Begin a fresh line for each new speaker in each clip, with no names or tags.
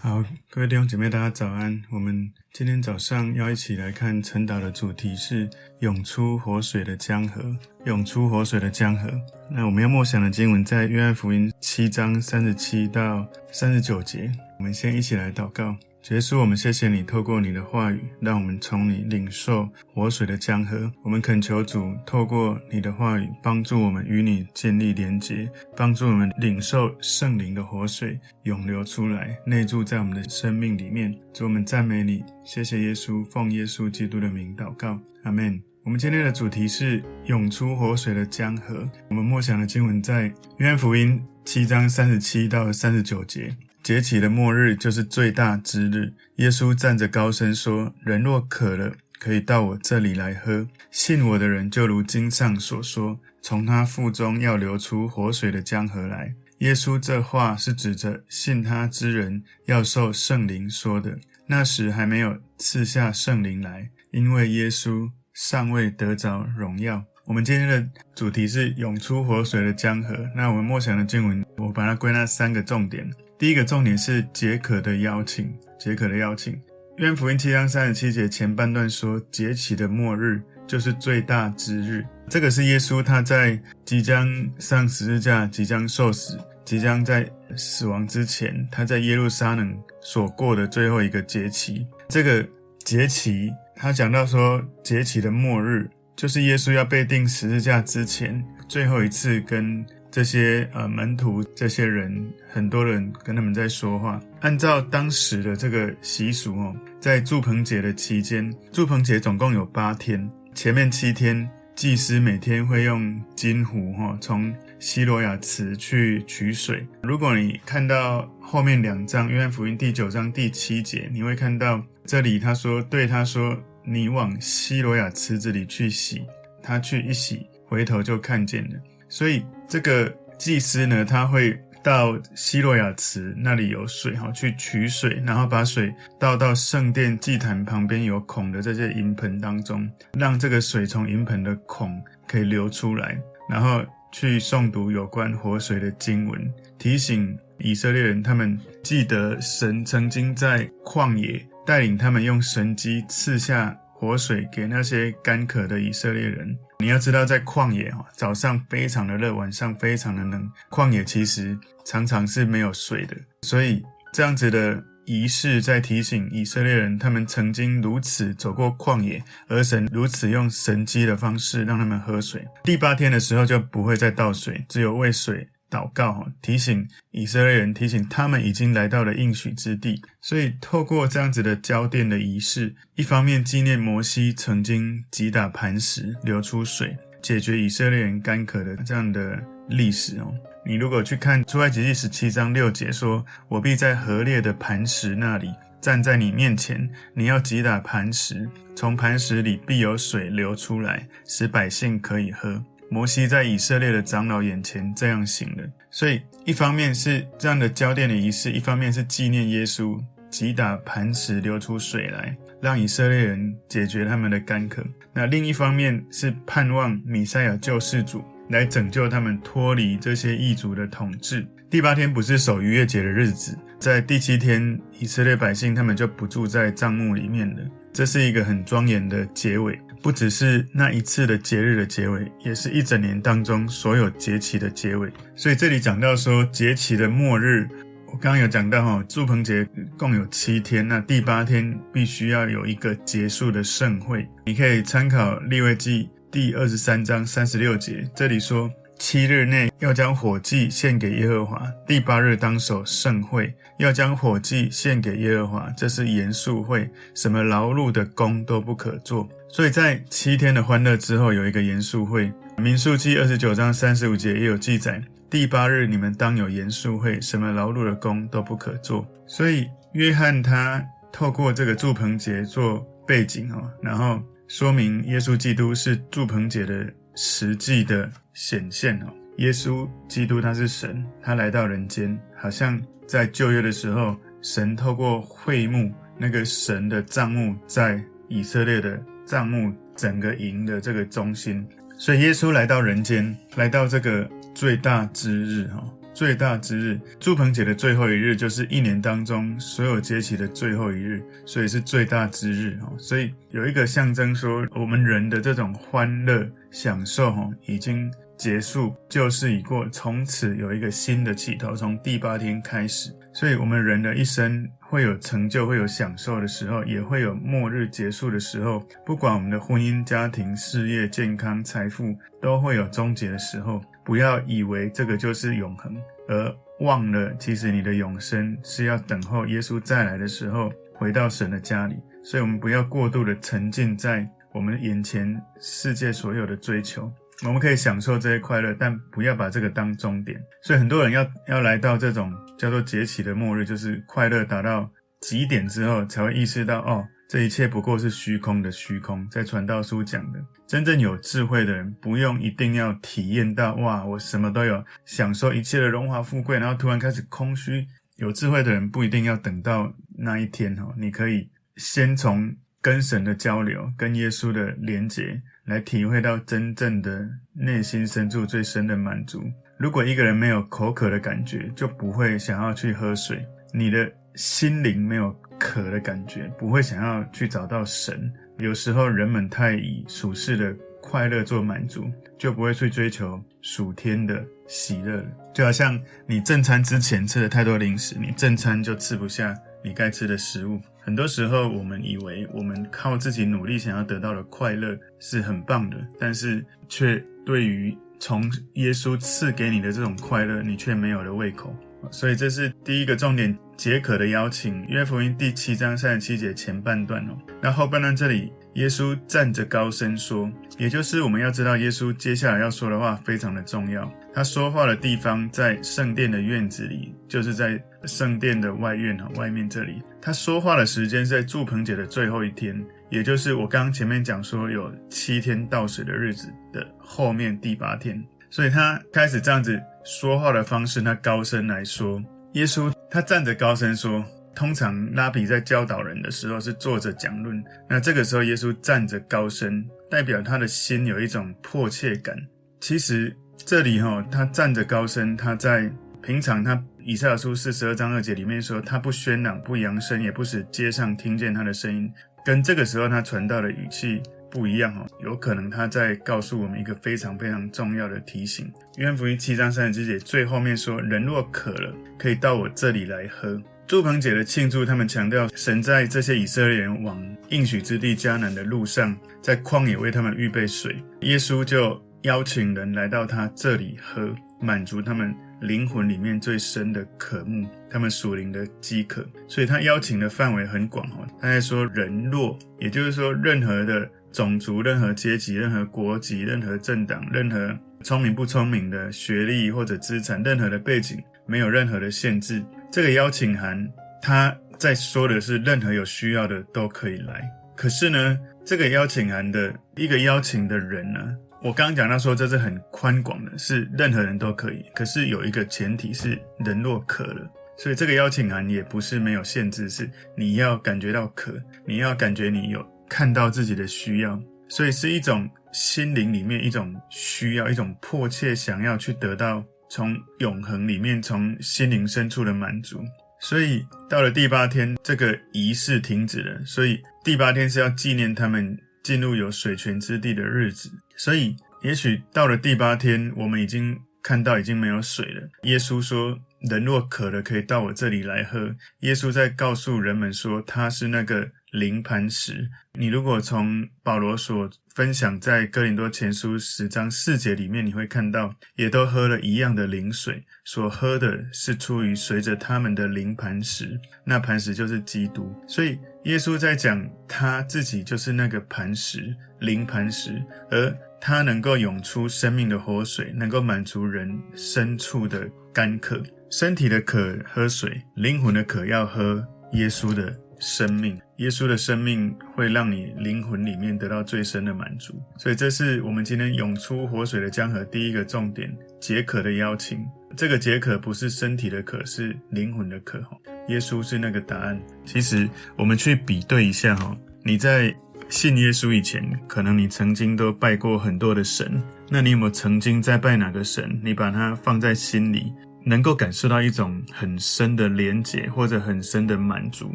好，各位弟兄姐妹，大家早安。我们今天早上要一起来看晨祷的主题是“涌出活水的江河”。涌出活水的江河。那我们要默想的经文在约翰福音七章三十七到三十九节。我们先一起来祷告。耶稣，我们谢谢你，透过你的话语，让我们从你领受活水的江河。我们恳求主，透过你的话语，帮助我们与你建立连结，帮助我们领受圣灵的活水涌流出来，内住在我们的生命里面。主，我们赞美你，谢谢耶稣，奉耶稣基督的名祷告，阿门。我们今天的主题是涌出活水的江河。我们默想的经文在约翰福音七章三十七到三十九节。节期的末日就是最大之日。耶稣站着高声说：“人若渴了，可以到我这里来喝。信我的人，就如经上所说，从他腹中要流出活水的江河来。”耶稣这话是指着信他之人要受圣灵说的。那时还没有赐下圣灵来，因为耶稣尚未得着荣耀。我们今天的主题是涌出活水的江河。那我们默想的经文，我把它归纳三个重点。第一个重点是解渴的邀请，解渴的邀请。约翰福音七章三十七节前半段说，节期的末日就是最大之日。这个是耶稣他在即将上十字架、即将受死、即将在死亡之前，他在耶路撒冷所过的最后一个节期。这个节期，他讲到说，节期的末日就是耶稣要被钉十字架之前最后一次跟。这些呃门徒，这些人，很多人跟他们在说话。按照当时的这个习俗哦，在祝棚节的期间，祝棚节总共有八天，前面七天祭司每天会用金壶哈从西罗亚池去取水。如果你看到后面两章，约翰福音第九章第七节，你会看到这里他说对他说：“你往西罗亚池子里去洗。”他去一洗，回头就看见了。所以这个祭司呢，他会到西罗亚池那里有水哈，去取水，然后把水倒到圣殿祭坛旁边有孔的这些银盆当中，让这个水从银盆的孔可以流出来，然后去诵读有关活水的经文，提醒以色列人，他们记得神曾经在旷野带领他们用神迹赐下活水给那些干渴的以色列人。你要知道，在旷野哦，早上非常的热，晚上非常的冷。旷野其实常常是没有水的，所以这样子的仪式在提醒以色列人，他们曾经如此走过旷野，而神如此用神机的方式让他们喝水。第八天的时候就不会再倒水，只有喂水。祷告，提醒以色列人，提醒他们已经来到了应许之地。所以，透过这样子的浇奠的仪式，一方面纪念摩西曾经击打磐石流出水，解决以色列人干渴的这样的历史哦。你如果去看出埃及记十七章六节说：“我必在河裂的磐石那里站在你面前，你要击打磐石，从磐石里必有水流出来，使百姓可以喝。”摩西在以色列的长老眼前这样行了，所以一方面是这样的浇奠的仪式，一方面是纪念耶稣击打磐石流出水来，让以色列人解决他们的干渴。那另一方面是盼望弥赛亚救世主来拯救他们脱离这些异族的统治。第八天不是守逾越节的日子，在第七天以色列百姓他们就不住在帐幕里面了，这是一个很庄严的结尾。不只是那一次的节日的结尾，也是一整年当中所有节期的结尾。所以这里讲到说节期的末日，我刚刚有讲到哈，祝棚节共有七天，那第八天必须要有一个结束的盛会。你可以参考利未记第二十三章三十六节，这里说七日内要将火祭献给耶和华，第八日当守盛会，要将火祭献给耶和华，这是严肃会，什么劳碌的工都不可做。所以在七天的欢乐之后，有一个严肃会。民数记二十九章三十五节也有记载：第八日你们当有严肃会，什么劳碌的工都不可做。所以约翰他透过这个祝棚节做背景哦，然后说明耶稣基督是祝棚节的实际的显现哦。耶稣基督他是神，他来到人间，好像在旧约的时候，神透过会幕那个神的帐幕在以色列的。帐目整个营的这个中心，所以耶稣来到人间，来到这个最大之日哈。最大之日，住棚节的最后一日，就是一年当中所有节期的最后一日，所以是最大之日哈。所以有一个象征说，我们人的这种欢乐享受哈，已经结束，旧事已过，从此有一个新的起头，从第八天开始。所以，我们人的一生会有成就，会有享受的时候，也会有末日结束的时候。不管我们的婚姻、家庭、事业、健康、财富，都会有终结的时候。不要以为这个就是永恒，而忘了其实你的永生是要等候耶稣再来的时候回到神的家里。所以，我们不要过度的沉浸在我们眼前世界所有的追求。我们可以享受这些快乐，但不要把这个当终点。所以很多人要要来到这种叫做节起的末日，就是快乐达到极点之后，才会意识到哦，这一切不过是虚空的虚空。在传道书讲的，真正有智慧的人，不用一定要体验到哇，我什么都有，享受一切的荣华富贵，然后突然开始空虚。有智慧的人不一定要等到那一天哦，你可以先从跟神的交流，跟耶稣的连结。来体会到真正的内心深处最深的满足。如果一个人没有口渴的感觉，就不会想要去喝水。你的心灵没有渴的感觉，不会想要去找到神。有时候人们太以属世的快乐做满足，就不会去追求属天的喜乐。就好像你正餐之前吃了太多零食，你正餐就吃不下你该吃的食物。很多时候，我们以为我们靠自己努力想要得到的快乐是很棒的，但是却对于从耶稣赐给你的这种快乐，你却没有了胃口。所以这是第一个重点，解渴的邀请。约福音第七章三十七节前半段哦，那后半段这里，耶稣站着高声说，也就是我们要知道耶稣接下来要说的话非常的重要。他说话的地方在圣殿的院子里，就是在圣殿的外院和，外面这里。他说话的时间是在祝棚节的最后一天，也就是我刚刚前面讲说有七天倒水的日子的后面第八天，所以他开始这样子说话的方式，他高声来说。耶稣他站着高声说，通常拉比在教导人的时候是坐着讲论，那这个时候耶稣站着高声，代表他的心有一种迫切感。其实这里哈，他站着高声，他在平常他。以赛亚书四十二章二节里面说，他不喧嚷，不扬声，也不使街上听见他的声音，跟这个时候他传道的语气不一样哦。有可能他在告诉我们一个非常非常重要的提醒。约翰福音七章三十节最后面说，人若渴了，可以到我这里来喝。住棚姐的庆祝，他们强调神在这些以色列人往应许之地迦南的路上，在旷野为他们预备水，耶稣就邀请人来到他这里喝，满足他们。灵魂里面最深的渴慕，他们属灵的饥渴，所以他邀请的范围很广哦。他在说人若，也就是说任何的种族、任何阶级、任何国籍、任何政党、任何聪明不聪明的学历或者资产、任何的背景，没有任何的限制。这个邀请函，他在说的是任何有需要的都可以来。可是呢，这个邀请函的一个邀请的人呢？我刚刚讲到说，这是很宽广的，是任何人都可以。可是有一个前提是人若渴了，所以这个邀请函也不是没有限制，是你要感觉到渴，你要感觉你有看到自己的需要，所以是一种心灵里面一种需要，一种迫切想要去得到从永恒里面从心灵深处的满足。所以到了第八天，这个仪式停止了。所以第八天是要纪念他们进入有水泉之地的日子。所以，也许到了第八天，我们已经看到已经没有水了。耶稣说：“人若渴了，可以到我这里来喝。”耶稣在告诉人们说，他是那个灵磐石。你如果从保罗所分享在哥林多前书十章四节里面，你会看到，也都喝了一样的灵水，所喝的是出于随着他们的灵磐石，那磐石就是基督。所以，耶稣在讲他自己就是那个磐石。灵磐石，而他能够涌出生命的活水，能够满足人深处的干渴。身体的渴喝水，灵魂的渴要喝耶稣的生命。耶稣的生命会让你灵魂里面得到最深的满足。所以，这是我们今天涌出活水的江河第一个重点：解渴的邀请。这个解渴不是身体的渴，是灵魂的渴。耶稣是那个答案。其实，我们去比对一下哈，你在。信耶稣以前，可能你曾经都拜过很多的神。那你有没有曾经在拜哪个神？你把它放在心里，能够感受到一种很深的连结，或者很深的满足？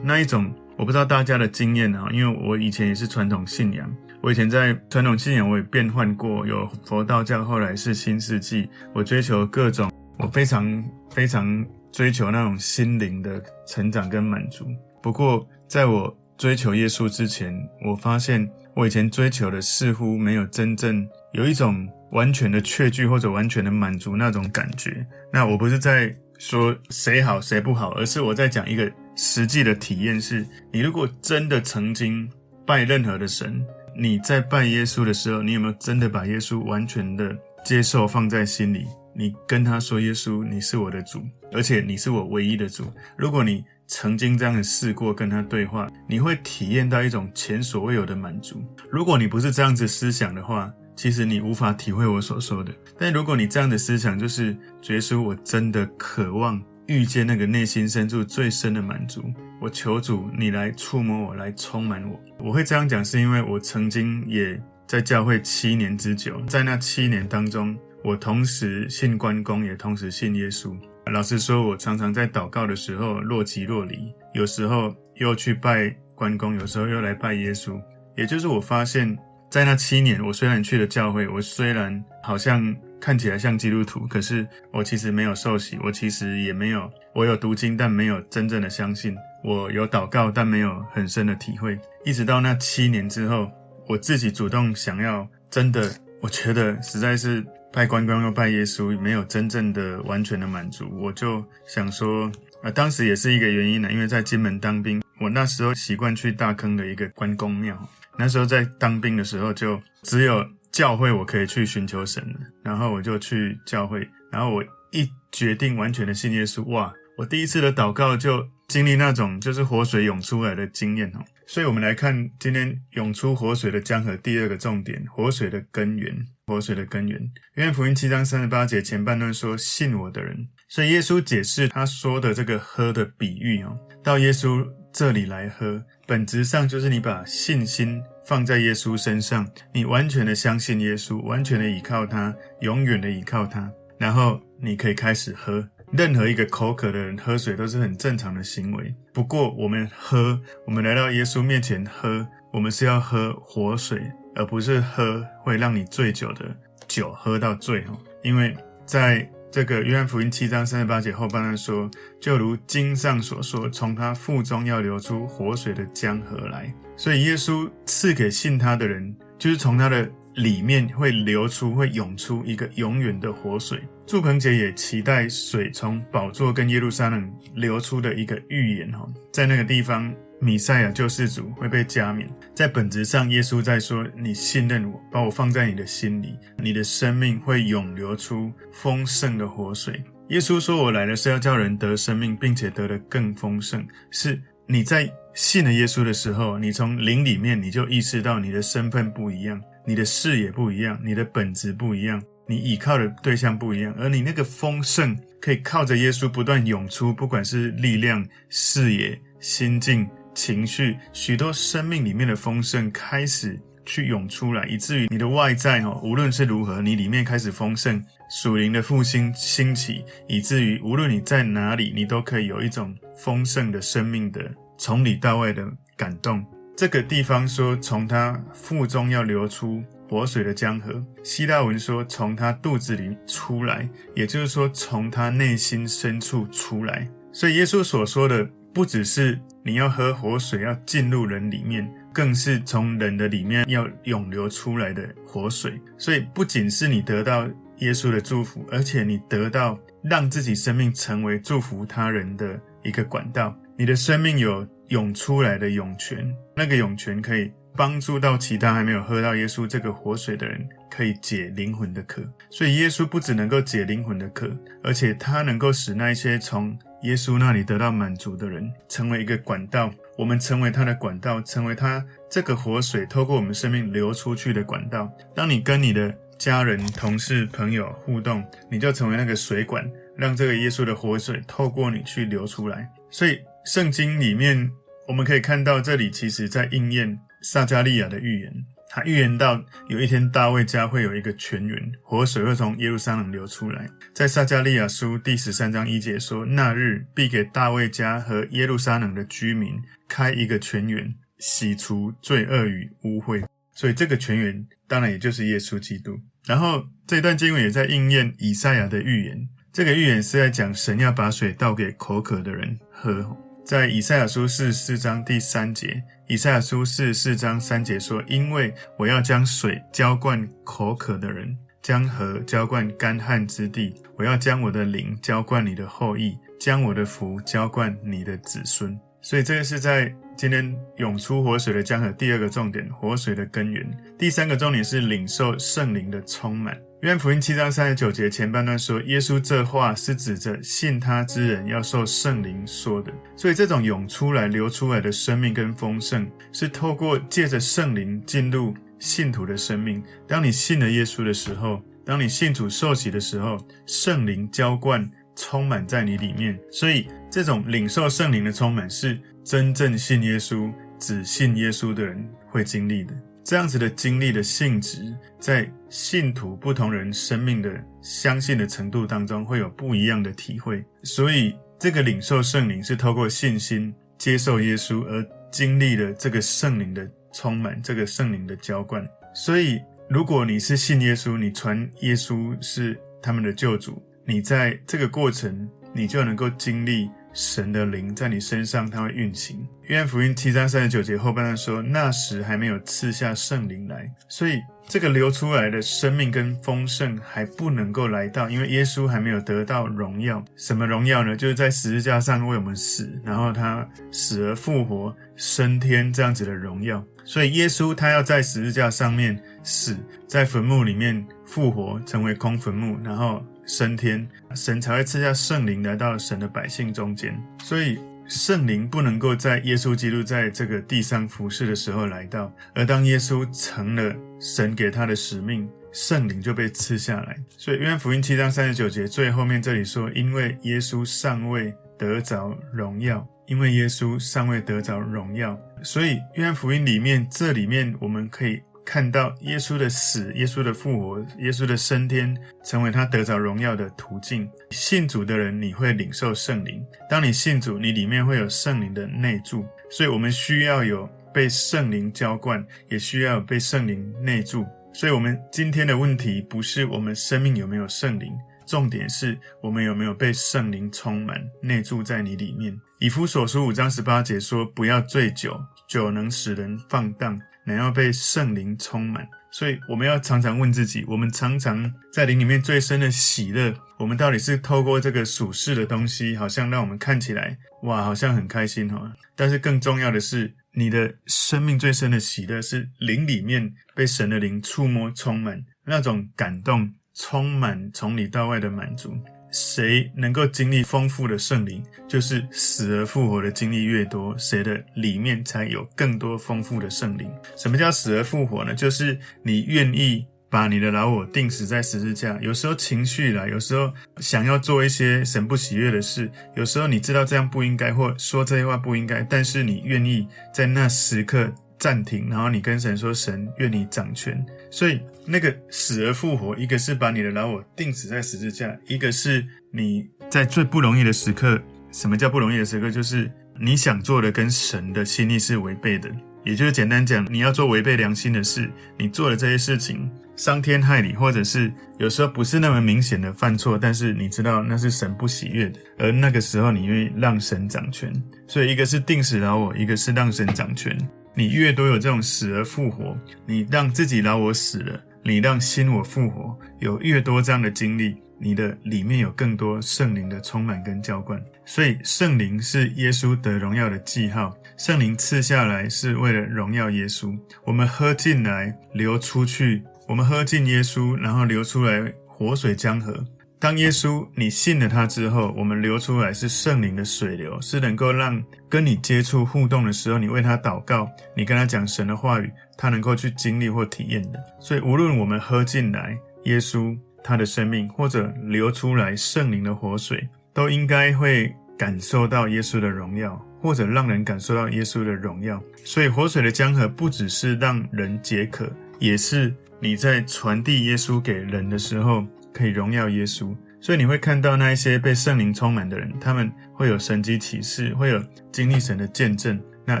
那一种我不知道大家的经验啊，因为我以前也是传统信仰，我以前在传统信仰我也变换过，有佛道教，后来是新世纪，我追求各种，我非常非常追求那种心灵的成长跟满足。不过在我追求耶稣之前，我发现我以前追求的似乎没有真正有一种完全的确据或者完全的满足那种感觉。那我不是在说谁好谁不好，而是我在讲一个实际的体验是：你如果真的曾经拜任何的神，你在拜耶稣的时候，你有没有真的把耶稣完全的接受放在心里？你跟他说：“耶稣，你是我的主，而且你是我唯一的主。”如果你曾经这样的试过跟他对话，你会体验到一种前所未有的满足。如果你不是这样子思想的话，其实你无法体会我所说的。但如果你这样的思想，就是耶稣，我真的渴望遇见那个内心深处最深的满足。我求主你来触摸我，来充满我。我会这样讲，是因为我曾经也在教会七年之久，在那七年当中，我同时信关公，也同时信耶稣。老实说，我常常在祷告的时候若即若离，有时候又去拜关公，有时候又来拜耶稣。也就是我发现，在那七年，我虽然去了教会，我虽然好像看起来像基督徒，可是我其实没有受洗，我其实也没有，我有读经，但没有真正的相信。我有祷告，但没有很深的体会。一直到那七年之后，我自己主动想要真的，我觉得实在是。拜关公又拜耶稣，没有真正的完全的满足，我就想说，啊，当时也是一个原因呢，因为在金门当兵，我那时候习惯去大坑的一个关公庙，那时候在当兵的时候，就只有教会我可以去寻求神，然后我就去教会，然后我一决定完全的信耶稣，哇，我第一次的祷告就经历那种就是活水涌出来的经验哦，所以我们来看今天涌出活水的江河第二个重点，活水的根源。活水的根源。约翰福音七章三十八节前半段说：“信我的人。”所以耶稣解释他说的这个喝的比喻哦，到耶稣这里来喝，本质上就是你把信心放在耶稣身上，你完全的相信耶稣，完全的依靠他，永远的依靠他，然后你可以开始喝。任何一个口渴的人喝水都是很正常的行为。不过我们喝，我们来到耶稣面前喝，我们是要喝活水。而不是喝会让你醉酒的酒，喝到醉哈。因为在这个约翰福音七章三十八节后半段说，就如经上所说，从他腹中要流出活水的江河来。所以耶稣赐给信他的人，就是从他的里面会流出、会涌出一个永远的活水。祝鹏姐也期待水从宝座跟耶路撒冷流出的一个预言哈，在那个地方。弥赛亚救世主会被加冕，在本质上，耶稣在说：“你信任我，把我放在你的心里，你的生命会涌流出丰盛的活水。”耶稣说：“我来了是要叫人得生命，并且得的更丰盛。”是你在信了耶稣的时候，你从灵里面你就意识到你的身份不一样，你的视野不一样，你的本质不一样，你依靠的对象不一样，而你那个丰盛可以靠着耶稣不断涌出，不管是力量、视野、心境。情绪，许多生命里面的丰盛开始去涌出来，以至于你的外在哈，无论是如何，你里面开始丰盛，属灵的复兴兴起，以至于无论你在哪里，你都可以有一种丰盛的生命的从里到外的感动。这个地方说，从他腹中要流出活水的江河，希腊文说从他肚子里出来，也就是说从他内心深处出来。所以耶稣所说的。不只是你要喝活水，要进入人里面，更是从人的里面要涌流出来的活水。所以，不仅是你得到耶稣的祝福，而且你得到让自己生命成为祝福他人的一个管道。你的生命有涌出来的涌泉，那个涌泉可以帮助到其他还没有喝到耶稣这个活水的人，可以解灵魂的渴。所以，耶稣不只能够解灵魂的渴，而且他能够使那一些从耶稣那里得到满足的人，成为一个管道，我们成为他的管道，成为他这个活水透过我们生命流出去的管道。当你跟你的家人、同事、朋友互动，你就成为那个水管，让这个耶稣的活水透过你去流出来。所以，圣经里面我们可以看到，这里其实在应验撒迦利亚的预言。他预言到有一天大卫家会有一个泉源，活水会从耶路撒冷流出来。在撒迦利亚书第十三章一节说：“那日必给大卫家和耶路撒冷的居民开一个泉源，洗除罪恶与污秽。”所以这个泉源当然也就是耶稣基督。然后这段经文也在应验以赛亚的预言。这个预言是在讲神要把水倒给口渴的人喝。在以赛亚书四四章第三节，以赛亚书四四章三节说：“因为我要将水浇灌口渴的人，将河浇灌干旱之地。我要将我的灵浇灌你的后裔，将我的福浇灌你的子孙。”所以这个是在今天涌出活水的江河。第二个重点，活水的根源。第三个重点是领受圣灵的充满。约翰福音七章三十九节前半段说，耶稣这话是指着信他之人要受圣灵说的。所以这种涌出来、流出来的生命跟丰盛，是透过借着圣灵进入信徒的生命。当你信了耶稣的时候，当你信主受洗的时候，圣灵浇灌。充满在你里面，所以这种领受圣灵的充满是真正信耶稣、只信耶稣的人会经历的。这样子的经历的性质，在信徒不同人生命的相信的程度当中，会有不一样的体会。所以，这个领受圣灵是透过信心接受耶稣而经历了这个圣灵的充满，这个圣灵的浇灌。所以，如果你是信耶稣，你传耶稣是他们的救主。你在这个过程，你就能够经历神的灵在你身上，它会运行。约翰福音七章三十九节后半段说：“那时还没有赐下圣灵来，所以这个流出来的生命跟丰盛还不能够来到，因为耶稣还没有得到荣耀。什么荣耀呢？就是在十字架上为我们死，然后他死而复活，升天这样子的荣耀。所以耶稣他要在十字架上面死，在坟墓里面复活，成为空坟墓，然后。升天，神才会赐下圣灵来到神的百姓中间。所以圣灵不能够在耶稣基督在这个地上服侍的时候来到，而当耶稣成了神给他的使命，圣灵就被赐下来。所以约翰福音七章三十九节最后面这里说：“因为耶稣尚未得着荣耀，因为耶稣尚未得着荣耀。”所以约翰福音里面这里面我们可以。看到耶稣的死、耶稣的复活、耶稣的升天，成为他得着荣耀的途径。信主的人，你会领受圣灵。当你信主，你里面会有圣灵的内住。所以，我们需要有被圣灵浇灌，也需要被圣灵内住。所以，我们今天的问题不是我们生命有没有圣灵，重点是我们有没有被圣灵充满、内住在你里面。以弗所书五章十八节说：“不要醉酒，酒能使人放荡。”乃要被圣灵充满，所以我们要常常问自己：我们常常在灵里面最深的喜乐，我们到底是透过这个属世的东西，好像让我们看起来哇，好像很开心哈。但是更重要的是，你的生命最深的喜乐是灵里面被神的灵触摸充满，那种感动，充满从里到外的满足。谁能够经历丰富的圣灵，就是死而复活的经历越多，谁的里面才有更多丰富的圣灵。什么叫死而复活呢？就是你愿意把你的老我钉死在十字架。有时候情绪来，有时候想要做一些神不喜悦的事，有时候你知道这样不应该，或说这些话不应该，但是你愿意在那时刻暂停，然后你跟神说：“神，愿你掌权。”所以。那个死而复活，一个是把你的老我钉死在十字架，一个是你在最不容易的时刻。什么叫不容易的时刻？就是你想做的跟神的心意是违背的，也就是简单讲，你要做违背良心的事。你做的这些事情伤天害理，或者是有时候不是那么明显的犯错，但是你知道那是神不喜悦的。而那个时候，你愿意让神掌权。所以，一个是钉死老我，一个是让神掌权。你越多有这种死而复活，你让自己老我死了。你让新我复活，有越多这样的经历，你的里面有更多圣灵的充满跟浇灌。所以圣灵是耶稣得荣耀的记号，圣灵赐下来是为了荣耀耶稣。我们喝进来，流出去；我们喝进耶稣，然后流出来活水江河。当耶稣你信了他之后，我们流出来是圣灵的水流，是能够让跟你接触互动的时候，你为他祷告，你跟他讲神的话语，他能够去经历或体验的。所以无论我们喝进来耶稣他的生命，或者流出来圣灵的活水，都应该会感受到耶稣的荣耀，或者让人感受到耶稣的荣耀。所以，活水的江河不只是让人解渴，也是你在传递耶稣给人的时候，可以荣耀耶稣。所以你会看到那一些被圣灵充满的人，他们会有神迹启示，会有经历神的见证，那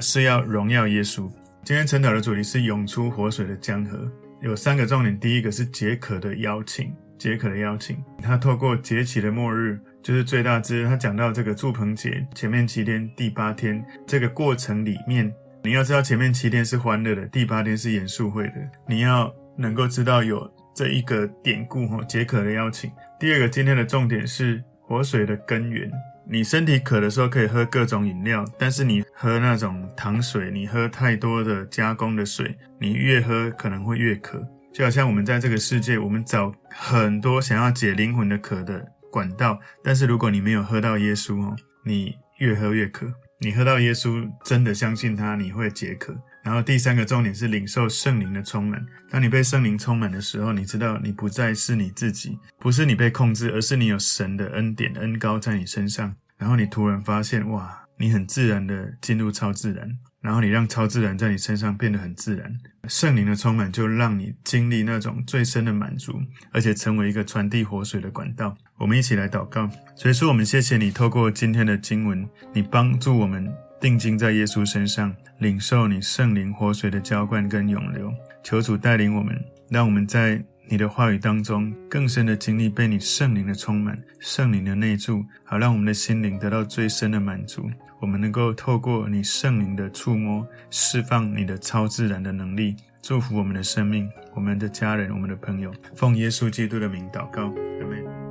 是要荣耀耶稣。今天晨祷的主题是涌出活水的江河，有三个重点。第一个是解渴的邀请，解渴的邀请。他透过节期的末日，就是最大之日，他讲到这个住棚节前面七天，第八天这个过程里面，你要知道前面七天是欢乐的，第八天是严肃会的。你要能够知道有这一个典故哈，解渴的邀请。第二个，今天的重点是活水的根源。你身体渴的时候可以喝各种饮料，但是你喝那种糖水，你喝太多的加工的水，你越喝可能会越渴。就好像我们在这个世界，我们找很多想要解灵魂的渴的管道，但是如果你没有喝到耶稣哦，你越喝越渴。你喝到耶稣，真的相信他，你会解渴。然后第三个重点是领受圣灵的充满。当你被圣灵充满的时候，你知道你不再是你自己，不是你被控制，而是你有神的恩典、恩膏在你身上。然后你突然发现，哇，你很自然的进入超自然。然后你让超自然在你身上变得很自然。圣灵的充满就让你经历那种最深的满足，而且成为一个传递活水的管道。我们一起来祷告。所以说，我们谢谢你透过今天的经文，你帮助我们。定睛在耶稣身上，领受你圣灵活水的浇灌跟涌流。求主带领我们，让我们在你的话语当中更深的经历被你圣灵的充满，圣灵的内住，好让我们的心灵得到最深的满足。我们能够透过你圣灵的触摸，释放你的超自然的能力，祝福我们的生命、我们的家人、我们的朋友。奉耶稣基督的名祷告，阿门。